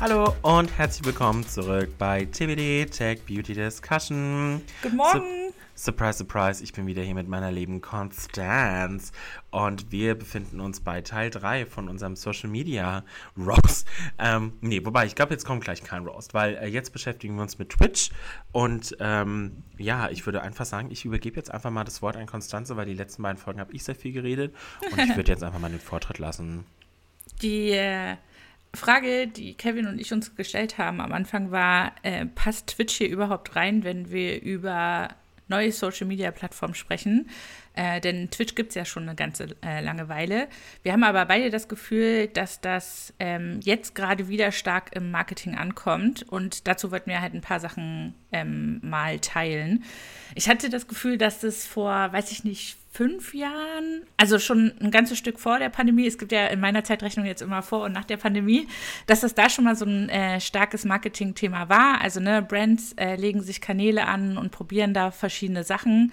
Hallo und herzlich willkommen zurück bei TBD Tech Beauty Discussion. Guten Morgen. Su surprise, surprise, ich bin wieder hier mit meiner lieben Constance und wir befinden uns bei Teil 3 von unserem Social Media Roast. Ähm, nee, wobei, ich glaube, jetzt kommt gleich kein Roast, weil äh, jetzt beschäftigen wir uns mit Twitch und ähm, ja, ich würde einfach sagen, ich übergebe jetzt einfach mal das Wort an Constanze, weil die letzten beiden Folgen habe ich sehr viel geredet und ich würde jetzt einfach mal den Vortritt lassen. Die äh, Frage, die Kevin und ich uns gestellt haben am Anfang war, äh, passt Twitch hier überhaupt rein, wenn wir über neue Social-Media-Plattformen sprechen? Äh, denn Twitch gibt es ja schon eine ganze äh, lange Weile. Wir haben aber beide das Gefühl, dass das ähm, jetzt gerade wieder stark im Marketing ankommt. Und dazu wollten wir halt ein paar Sachen ähm, mal teilen. Ich hatte das Gefühl, dass das vor, weiß ich nicht, fünf Jahren, also schon ein ganzes Stück vor der Pandemie, es gibt ja in meiner Zeitrechnung jetzt immer vor und nach der Pandemie, dass das da schon mal so ein äh, starkes Marketing-Thema war. Also ne, Brands äh, legen sich Kanäle an und probieren da verschiedene Sachen.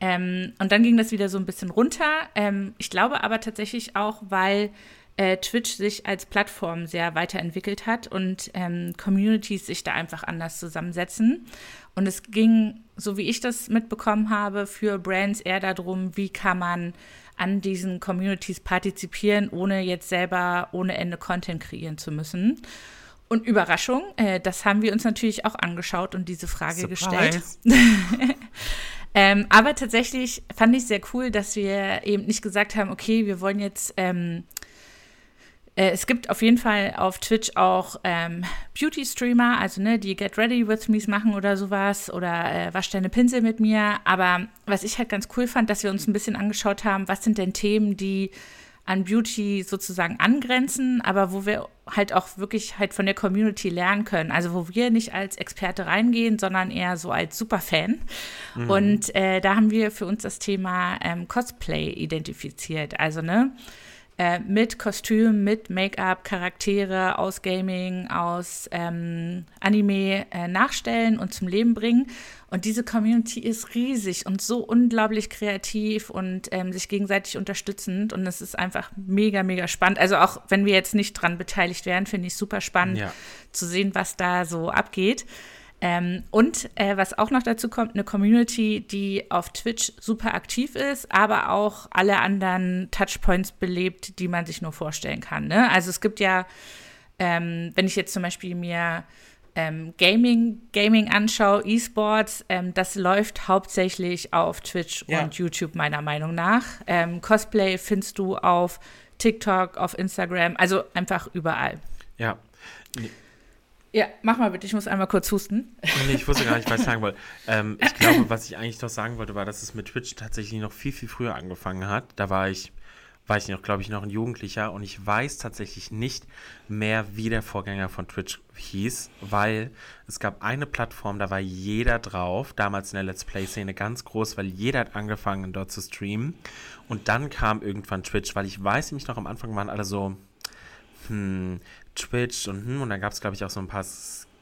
Ähm, und dann ging das wieder so ein bisschen runter. Ähm, ich glaube aber tatsächlich auch, weil äh, Twitch sich als Plattform sehr weiterentwickelt hat und ähm, Communities sich da einfach anders zusammensetzen. Und es ging, so wie ich das mitbekommen habe, für Brands eher darum, wie kann man an diesen Communities partizipieren, ohne jetzt selber ohne Ende Content kreieren zu müssen. Und Überraschung, äh, das haben wir uns natürlich auch angeschaut und diese Frage Surprise. gestellt. ähm, aber tatsächlich fand ich sehr cool, dass wir eben nicht gesagt haben, okay, wir wollen jetzt ähm, äh, es gibt auf jeden Fall auf Twitch auch ähm, Beauty-Streamer, also ne, die Get Ready with Me's machen oder sowas oder äh, wasch deine Pinsel mit mir. Aber was ich halt ganz cool fand, dass wir uns ein bisschen angeschaut haben, was sind denn Themen, die an Beauty sozusagen angrenzen, aber wo wir halt auch wirklich halt von der Community lernen können. Also wo wir nicht als Experte reingehen, sondern eher so als Superfan. Mhm. Und äh, da haben wir für uns das Thema ähm, Cosplay identifiziert. Also ne, äh, mit Kostüm, mit Make-up, Charaktere aus Gaming, aus ähm, Anime äh, nachstellen und zum Leben bringen. Und diese Community ist riesig und so unglaublich kreativ und ähm, sich gegenseitig unterstützend. Und es ist einfach mega, mega spannend. Also auch wenn wir jetzt nicht dran beteiligt wären, finde ich super spannend ja. zu sehen, was da so abgeht. Ähm, und äh, was auch noch dazu kommt, eine Community, die auf Twitch super aktiv ist, aber auch alle anderen Touchpoints belebt, die man sich nur vorstellen kann. Ne? Also es gibt ja, ähm, wenn ich jetzt zum Beispiel mir ähm, Gaming, Gaming anschaue, E-Sports, ähm, das läuft hauptsächlich auf Twitch ja. und YouTube meiner Meinung nach. Ähm, Cosplay findest du auf TikTok, auf Instagram, also einfach überall. Ja. Ja, mach mal bitte, ich muss einmal kurz husten. Nee, ich wusste gar nicht, was ich sagen wollte. Ähm, ich glaube, was ich eigentlich noch sagen wollte, war, dass es mit Twitch tatsächlich noch viel, viel früher angefangen hat. Da war ich, war ich noch, glaube ich, noch ein Jugendlicher und ich weiß tatsächlich nicht mehr, wie der Vorgänger von Twitch hieß, weil es gab eine Plattform, da war jeder drauf, damals in der Let's Play-Szene ganz groß, weil jeder hat angefangen, dort zu streamen. Und dann kam irgendwann Twitch, weil ich weiß nämlich noch, am Anfang waren alle so, hm, Twitch und hm, und dann gab es, glaube ich, auch so ein paar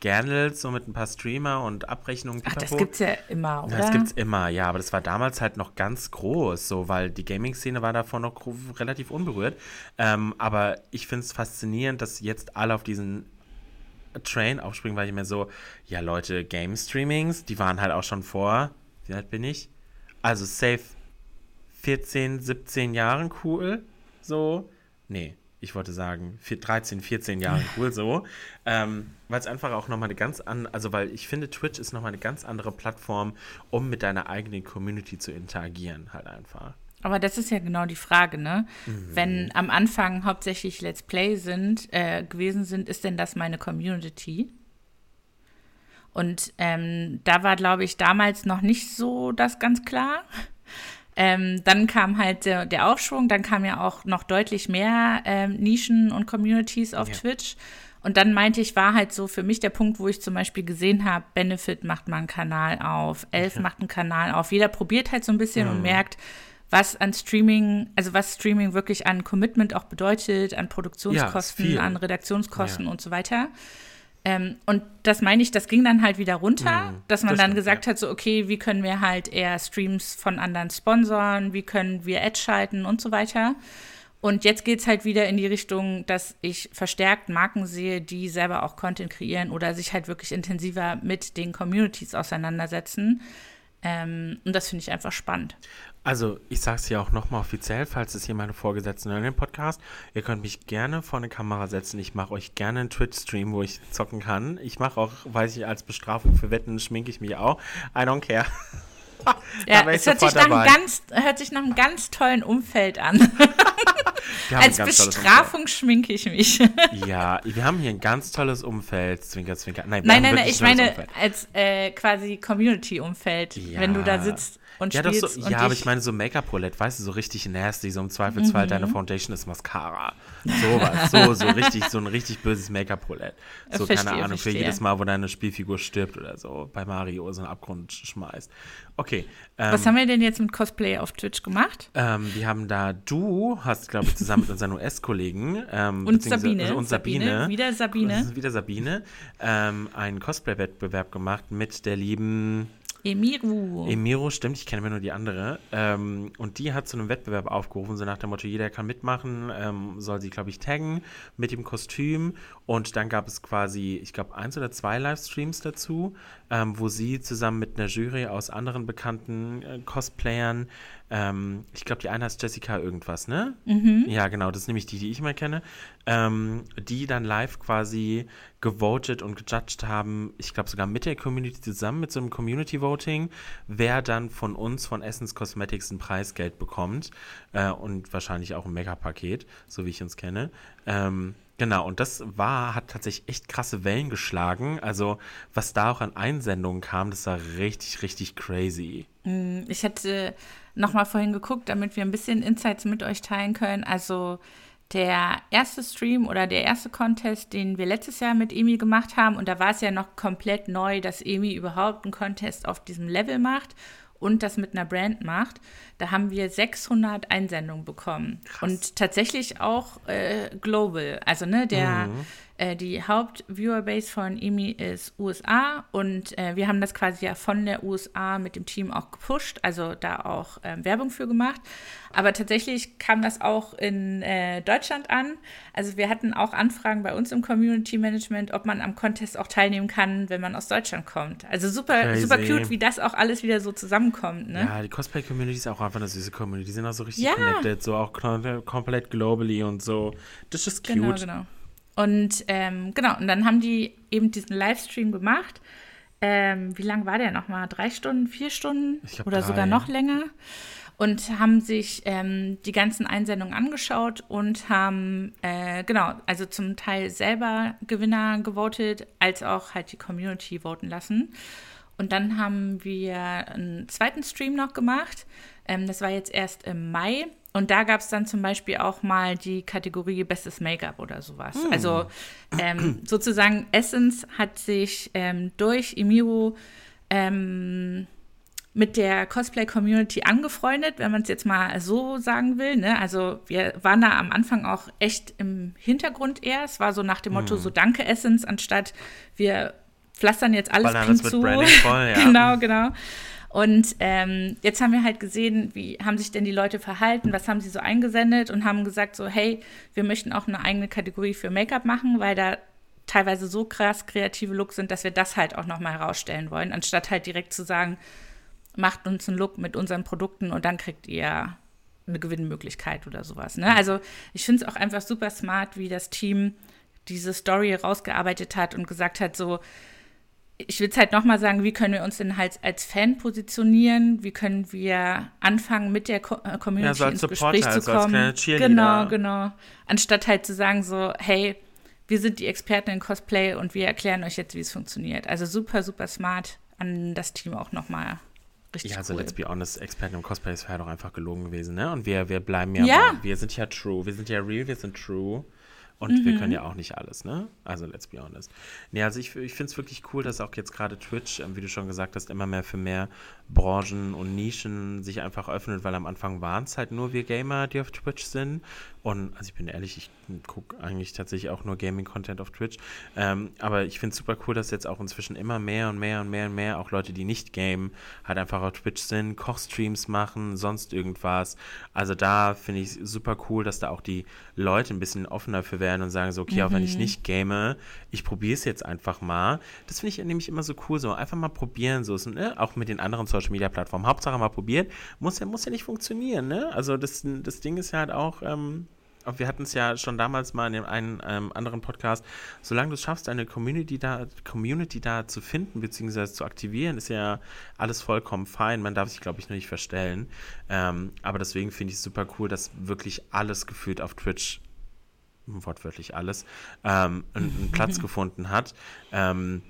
Scandals, so mit ein paar Streamer und Abrechnungen. Ach, das gibt's ja immer, oder? Ja, das gibt's immer, ja, aber das war damals halt noch ganz groß, so, weil die Gaming-Szene war davor noch relativ unberührt. Ähm, aber ich finde es faszinierend, dass jetzt alle auf diesen Train aufspringen, weil ich mir so, ja, Leute, Game-Streamings, die waren halt auch schon vor, wie alt bin ich? Also safe 14, 17 Jahren cool, so. Nee, ich wollte sagen, 13, 14 Jahre cool so. Ähm, weil es einfach auch nochmal eine ganz andere, also weil ich finde, Twitch ist nochmal eine ganz andere Plattform, um mit deiner eigenen Community zu interagieren, halt einfach. Aber das ist ja genau die Frage, ne? Mhm. Wenn am Anfang hauptsächlich Let's Play sind, äh, gewesen sind, ist denn das meine Community? Und ähm, da war, glaube ich, damals noch nicht so das ganz klar. Ähm, dann kam halt der, der, Aufschwung, dann kam ja auch noch deutlich mehr ähm, Nischen und Communities auf ja. Twitch. Und dann meinte ich, war halt so für mich der Punkt, wo ich zum Beispiel gesehen habe, Benefit macht mal einen Kanal auf, Elf ja. macht einen Kanal auf. Jeder probiert halt so ein bisschen mhm. und merkt, was an Streaming, also was Streaming wirklich an Commitment auch bedeutet, an Produktionskosten, ja, an Redaktionskosten und so weiter. Ähm, und das meine ich, das ging dann halt wieder runter, mhm, dass man das dann stimmt, gesagt ja. hat, so, okay, wie können wir halt eher Streams von anderen sponsoren, wie können wir Ads schalten und so weiter. Und jetzt geht es halt wieder in die Richtung, dass ich verstärkt Marken sehe, die selber auch Content kreieren oder sich halt wirklich intensiver mit den Communities auseinandersetzen. Ähm, und das finde ich einfach spannend. Also, ich sage es ja auch nochmal offiziell, falls es hier meine Vorgesetzten hören im Podcast. Ihr könnt mich gerne vor eine Kamera setzen. Ich mache euch gerne einen Twitch-Stream, wo ich zocken kann. Ich mache auch, weiß ich, als Bestrafung für Wetten schminke ich mich auch. I don't care. ja, es hört sich, ganz, hört sich, nach einem ganz tollen Umfeld an. Als Bestrafung schminke ich mich. ja, wir haben hier ein ganz tolles Umfeld. Zwinker, zwinker. Nein, nein, nein, ich meine Umfeld. als äh, quasi Community-Umfeld, ja. wenn du da sitzt und ja, spielst. So, ja, aber ich meine so Make-up-Roulette, weißt du, so richtig nasty, so im Zweifelsfall mhm. deine Foundation ist Mascara. Sowas, so, so richtig, so ein richtig böses Make-up-Roulette. So, verstehe, keine Ahnung, verstehe. für jedes Mal, wo deine Spielfigur stirbt oder so, bei Mario so einen Abgrund schmeißt. Okay. Ähm, Was haben wir denn jetzt mit Cosplay auf Twitch gemacht? Ähm, wir haben da, du hast, glaube ich, zusammen mit unseren US-Kollegen ähm, und Sabine. Also und Sabine, Sabine. Wieder Sabine. Wieder Sabine. Ähm, einen Cosplay-Wettbewerb gemacht mit der lieben Emiru. Emiru, stimmt, ich kenne mir nur die andere. Ähm, und die hat zu einem Wettbewerb aufgerufen, so nach dem Motto, jeder kann mitmachen, ähm, soll sie, glaube ich, taggen mit dem Kostüm. Und dann gab es quasi, ich glaube, eins oder zwei Livestreams dazu, ähm, wo sie zusammen mit einer Jury aus anderen bekannten äh, Cosplayern ähm, ich glaube, die eine heißt Jessica irgendwas, ne? Mhm. Ja, genau, das ist nämlich die, die ich mal kenne. Ähm, die dann live quasi gewotet und gejudged haben, ich glaube sogar mit der Community zusammen, mit so einem Community Voting, wer dann von uns, von Essence Cosmetics, ein Preisgeld bekommt äh, und wahrscheinlich auch ein Make-up-Paket, so wie ich uns kenne. Ähm, Genau, und das war, hat tatsächlich echt krasse Wellen geschlagen. Also, was da auch an Einsendungen kam, das war richtig, richtig crazy. Mm, ich hätte nochmal vorhin geguckt, damit wir ein bisschen Insights mit euch teilen können. Also, der erste Stream oder der erste Contest, den wir letztes Jahr mit Emi gemacht haben, und da war es ja noch komplett neu, dass Emi überhaupt einen Contest auf diesem Level macht und das mit einer Brand macht, da haben wir 600 Einsendungen bekommen. Krass. Und tatsächlich auch äh, global. Also, ne, der, mhm. Äh, die Haupt-Viewer-Base von EMI ist USA und äh, wir haben das quasi ja von der USA mit dem Team auch gepusht, also da auch ähm, Werbung für gemacht. Aber tatsächlich kam das auch in äh, Deutschland an. Also wir hatten auch Anfragen bei uns im Community Management, ob man am Contest auch teilnehmen kann, wenn man aus Deutschland kommt. Also super, super cute, wie das auch alles wieder so zusammenkommt. Ne? Ja, die Cosplay-Community ist auch einfach eine süße Community. Die sind auch so richtig ja. connected, so auch komplett globally und so. Das ist cute. Genau, genau. Und ähm, genau, und dann haben die eben diesen Livestream gemacht. Ähm, wie lang war der nochmal? Drei Stunden, vier Stunden? Oder drei. sogar noch länger? und haben sich ähm, die ganzen Einsendungen angeschaut und haben, äh, genau, also zum Teil selber Gewinner gewotet, als auch halt die Community voten lassen. Und dann haben wir einen zweiten Stream noch gemacht. Ähm, das war jetzt erst im Mai. Und da gab es dann zum Beispiel auch mal die Kategorie Bestes Make-up oder sowas. Hm. Also ähm, sozusagen Essence hat sich ähm, durch Emiro ähm, mit der Cosplay-Community angefreundet, wenn man es jetzt mal so sagen will. Ne? Also wir waren da am Anfang auch echt im Hintergrund eher. Es war so nach dem Motto, hm. so danke Essence, anstatt wir pflastern jetzt alles pink zu. Voll, ja. genau, genau. Und ähm, jetzt haben wir halt gesehen, wie haben sich denn die Leute verhalten, was haben sie so eingesendet und haben gesagt so, hey, wir möchten auch eine eigene Kategorie für Make-up machen, weil da teilweise so krass kreative Looks sind, dass wir das halt auch nochmal herausstellen wollen, anstatt halt direkt zu sagen, macht uns einen Look mit unseren Produkten und dann kriegt ihr eine Gewinnmöglichkeit oder sowas. Ne? Also ich finde es auch einfach super smart, wie das Team diese Story rausgearbeitet hat und gesagt hat, so, ich will es halt nochmal sagen, wie können wir uns denn halt als Fan positionieren? Wie können wir anfangen, mit der Co äh, Community ja, so ins Supporter, Gespräch zu kommen? Also genau, genau. Anstatt halt zu sagen so, hey, wir sind die Experten in Cosplay und wir erklären euch jetzt, wie es funktioniert. Also super, super smart an das Team auch nochmal Richtig ja, also cool. let's be honest, Experten im Cosplay ist ja doch einfach gelogen gewesen, ne? Und wir, wir bleiben ja, ja. wir sind ja true, wir sind ja real, wir sind true. Und mhm. wir können ja auch nicht alles, ne? Also let's be honest. Nee, also ich, ich finde es wirklich cool, dass auch jetzt gerade Twitch, ähm, wie du schon gesagt hast, immer mehr für mehr Branchen und Nischen sich einfach öffnet, weil am Anfang waren es halt nur wir Gamer, die auf Twitch sind. Und also ich bin ehrlich, ich gucke eigentlich tatsächlich auch nur Gaming-Content auf Twitch. Ähm, aber ich finde es super cool, dass jetzt auch inzwischen immer mehr und mehr und mehr und mehr auch Leute, die nicht gamen, halt einfach auf Twitch sind, Kochstreams machen, sonst irgendwas. Also da finde ich super cool, dass da auch die Leute ein bisschen offener für werden und sagen so, okay, mhm. auch wenn ich mhm. nicht game, ich probiere es jetzt einfach mal. Das finde ich nämlich immer so cool, so einfach mal probieren, so ne? auch mit den anderen Social-Media-Plattformen. Hauptsache mal probiert, muss ja, muss ja nicht funktionieren, ne? Also das, das Ding ist ja halt auch, ähm, wir hatten es ja schon damals mal in dem einen ähm, anderen Podcast, solange du es schaffst, eine Community da, Community da zu finden bzw. zu aktivieren, ist ja alles vollkommen fein. Man darf sich, glaube ich, nur nicht verstellen. Ähm, aber deswegen finde ich es super cool, dass wirklich alles gefühlt auf Twitch, wortwörtlich alles, ähm, einen, einen Platz gefunden hat. Ähm,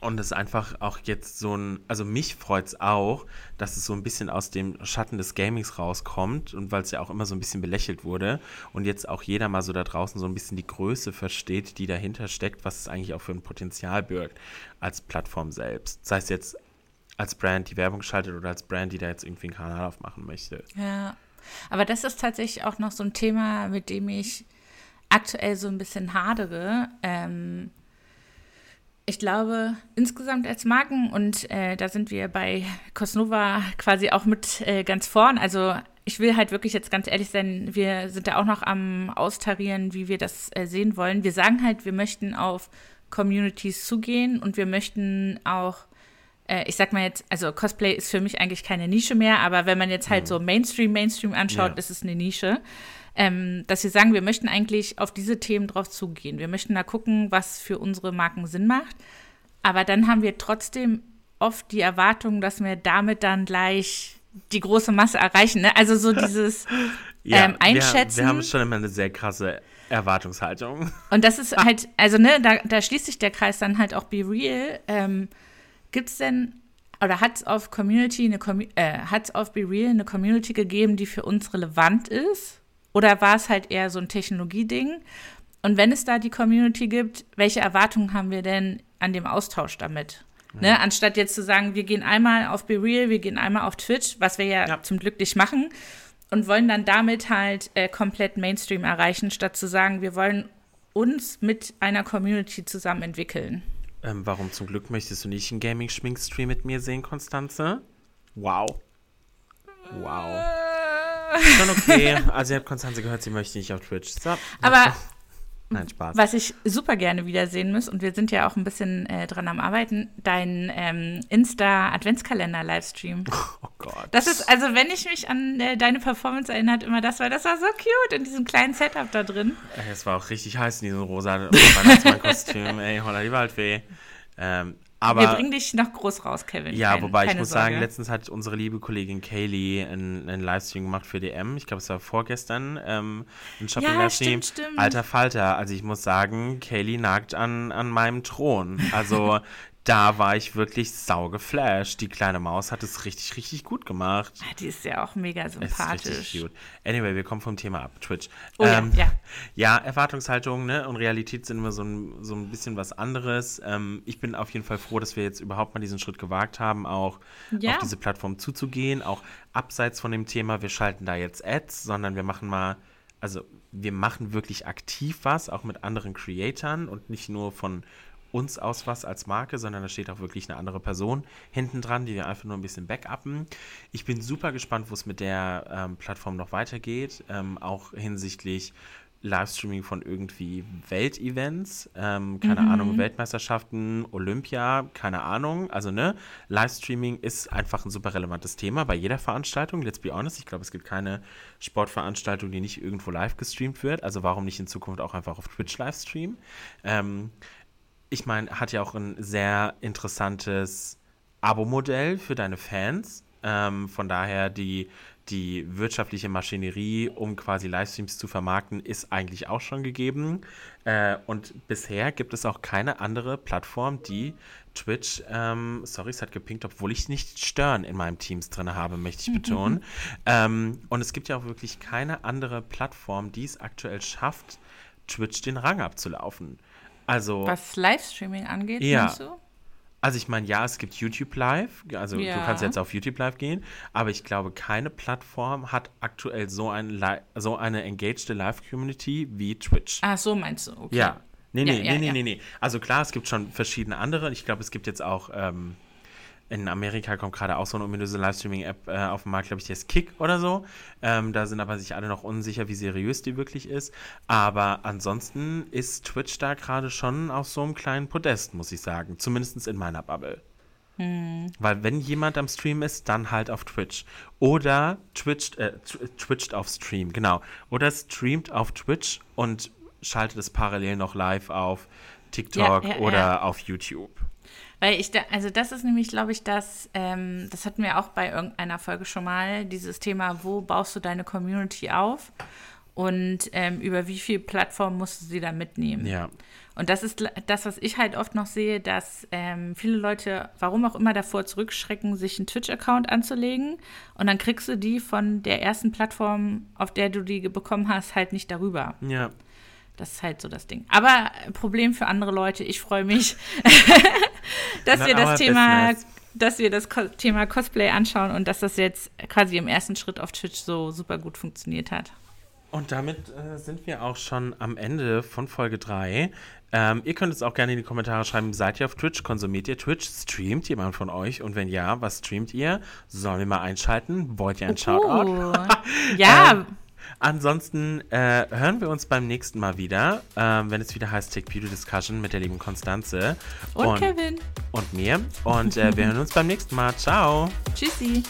und es ist einfach auch jetzt so ein, also mich freut es auch, dass es so ein bisschen aus dem Schatten des Gamings rauskommt und weil es ja auch immer so ein bisschen belächelt wurde und jetzt auch jeder mal so da draußen so ein bisschen die Größe versteht, die dahinter steckt, was es eigentlich auch für ein Potenzial birgt als Plattform selbst. Sei es jetzt als Brand, die Werbung schaltet oder als Brand, die da jetzt irgendwie einen Kanal aufmachen möchte. Ja, aber das ist tatsächlich auch noch so ein Thema, mit dem ich aktuell so ein bisschen hadere. Ähm, ich glaube, insgesamt als Marken, und äh, da sind wir bei Cosnova quasi auch mit äh, ganz vorn. Also ich will halt wirklich jetzt ganz ehrlich sein, wir sind da auch noch am Austarieren, wie wir das äh, sehen wollen. Wir sagen halt, wir möchten auf Communities zugehen und wir möchten auch, äh, ich sag mal jetzt, also Cosplay ist für mich eigentlich keine Nische mehr, aber wenn man jetzt halt mhm. so Mainstream, Mainstream anschaut, ja. ist es eine Nische ähm, dass wir sagen, wir möchten eigentlich auf diese Themen drauf zugehen. Wir möchten da gucken, was für unsere Marken Sinn macht. Aber dann haben wir trotzdem oft die Erwartung, dass wir damit dann gleich die große Masse erreichen. Ne? Also so dieses ja, ähm, Einschätzen. Wir, wir haben schon immer eine sehr krasse Erwartungshaltung. Und das ist halt, also ne, da, da schließt sich der Kreis dann halt auch Be Real. Ähm, Gibt es denn oder hat es auf Community eine äh, hat es auf Be Real eine Community gegeben, die für uns relevant ist? Oder war es halt eher so ein Technologieding? Und wenn es da die Community gibt, welche Erwartungen haben wir denn an dem Austausch damit? Ja. Ne? Anstatt jetzt zu sagen, wir gehen einmal auf Be Real, wir gehen einmal auf Twitch, was wir ja, ja. zum Glück nicht machen, und wollen dann damit halt äh, komplett Mainstream erreichen, statt zu sagen, wir wollen uns mit einer Community zusammen entwickeln. Ähm, warum zum Glück möchtest du nicht einen Gaming-Schminkstream mit mir sehen, Konstanze? Wow. Wow. Schon okay. Also, ihr habt Konstanze gehört, sie möchte nicht auf Twitch. So. Aber. Nein, Spaß. Was ich super gerne wiedersehen muss, und wir sind ja auch ein bisschen äh, dran am Arbeiten, dein ähm, Insta-Adventskalender-Livestream. Oh Gott. Das ist, also wenn ich mich an äh, deine Performance erinnert, immer das war, das war so cute in diesem kleinen Setup da drin. Es war auch richtig heiß in diesem rosa Weihnachtsmann-Kostüm. Ey, holla die Waldfee. Ähm, aber, Wir bringen dich noch groß raus, Kevin. Ja, keine, wobei ich muss Sorge. sagen, letztens hat unsere liebe Kollegin Kaylee einen, einen Livestream gemacht für DM. Ich glaube, es war vorgestern. Ähm, ein Shopping-Livestream. Ja, stimmt, stimmt. Alter Falter. Also ich muss sagen, Kaylee nagt an, an meinem Thron. Also da war ich wirklich sau geflasht. Die kleine Maus hat es richtig, richtig gut gemacht. Ah, die ist ja auch mega sympathisch. Ist richtig cute. Anyway, wir kommen vom Thema ab, Twitch. Oh, ähm, ja, ja. ja, Erwartungshaltung ne, und Realität sind immer so ein, so ein bisschen was anderes. Ähm, ich bin auf jeden Fall froh, dass wir jetzt überhaupt mal diesen Schritt gewagt haben, auch ja. auf diese Plattform zuzugehen. Auch abseits von dem Thema, wir schalten da jetzt Ads, sondern wir machen mal, also wir machen wirklich aktiv was, auch mit anderen Creatoren und nicht nur von uns aus was als Marke, sondern da steht auch wirklich eine andere Person hinten dran, die wir einfach nur ein bisschen backuppen. Ich bin super gespannt, wo es mit der ähm, Plattform noch weitergeht, ähm, auch hinsichtlich Livestreaming von irgendwie Weltevents, ähm, keine mhm. Ahnung, Weltmeisterschaften, Olympia, keine Ahnung. Also, ne, Livestreaming ist einfach ein super relevantes Thema bei jeder Veranstaltung. Let's be honest, ich glaube, es gibt keine Sportveranstaltung, die nicht irgendwo live gestreamt wird. Also, warum nicht in Zukunft auch einfach auf Twitch Livestreamen? Ähm, ich meine, hat ja auch ein sehr interessantes Abo-Modell für deine Fans. Ähm, von daher die, die wirtschaftliche Maschinerie, um quasi Livestreams zu vermarkten, ist eigentlich auch schon gegeben. Äh, und bisher gibt es auch keine andere Plattform, die Twitch, ähm, sorry, es hat gepinkt, obwohl ich nicht Stören in meinem Teams drin habe, möchte ich betonen. ähm, und es gibt ja auch wirklich keine andere Plattform, die es aktuell schafft, Twitch den Rang abzulaufen. Also. Was Livestreaming angeht, ja. du? Also ich meine, ja, es gibt YouTube Live, also Ja. du kannst jetzt auf YouTube Live gehen, aber ich glaube, keine Plattform hat aktuell so, ein so eine engaged Live-Community wie Twitch. Ach, so meinst du, okay. Ja. Nee, Ja, nee, ja, nee, nee, ja. nee, nee. Also klar, es gibt schon verschiedene andere. Ich glaube, es gibt jetzt auch, ähm, in Amerika kommt gerade auch so eine ominöse Livestreaming-App äh, auf den Markt, glaube ich, die ist Kick oder so. Ähm, da sind aber sich alle noch unsicher, wie seriös die wirklich ist. Aber ansonsten ist Twitch da gerade schon auf so einem kleinen Podest, muss ich sagen. Zumindest in meiner Bubble. Weil wenn jemand am Stream ist, dann halt auf Twitch. Oder twitcht, äh, tw- twitcht auf Stream, genau. Oder streamt auf Twitch und schaltet es parallel noch live auf TikTok Ja, ja, oder ja. auf YouTube. Weil ich da, also das ist nämlich, glaube ich, das, ähm, das hatten wir auch bei irgendeiner Folge schon mal, dieses Thema, wo baust du deine Community auf und ähm, über wie viele Plattformen musst du sie da mitnehmen. Ja. Und das ist das, was ich halt oft noch sehe, dass ähm, viele Leute, warum auch immer, davor zurückschrecken, sich einen Twitch-Account anzulegen. Und dann kriegst du die von der ersten Plattform, auf der du die bekommen hast, halt nicht darüber. Ja. Das ist halt so das Ding. Aber äh, Problem für andere Leute, ich freue mich, dass wir das Thema, business. dass wir das Thema Cosplay anschauen und dass das jetzt quasi im ersten Schritt auf Twitch so super gut funktioniert hat. Und damit äh, sind wir auch schon am Ende von Folge 3. Ähm, ihr könnt es auch gerne in die Kommentare schreiben, seid ihr auf Twitch? Konsumiert ihr Twitch? Streamt jemand von euch? Und wenn ja, was streamt ihr? Sollen wir mal einschalten? Wollt ihr ein Shoutout? Oh. ja, Ähm, Ansonsten äh, hören wir uns beim nächsten Mal wieder, ähm, wenn es wieder heißt Take Beauty Discussion mit der lieben Konstanze und Kevin. und mir. Und äh, wir hören uns beim nächsten Mal. Ciao. Tschüssi.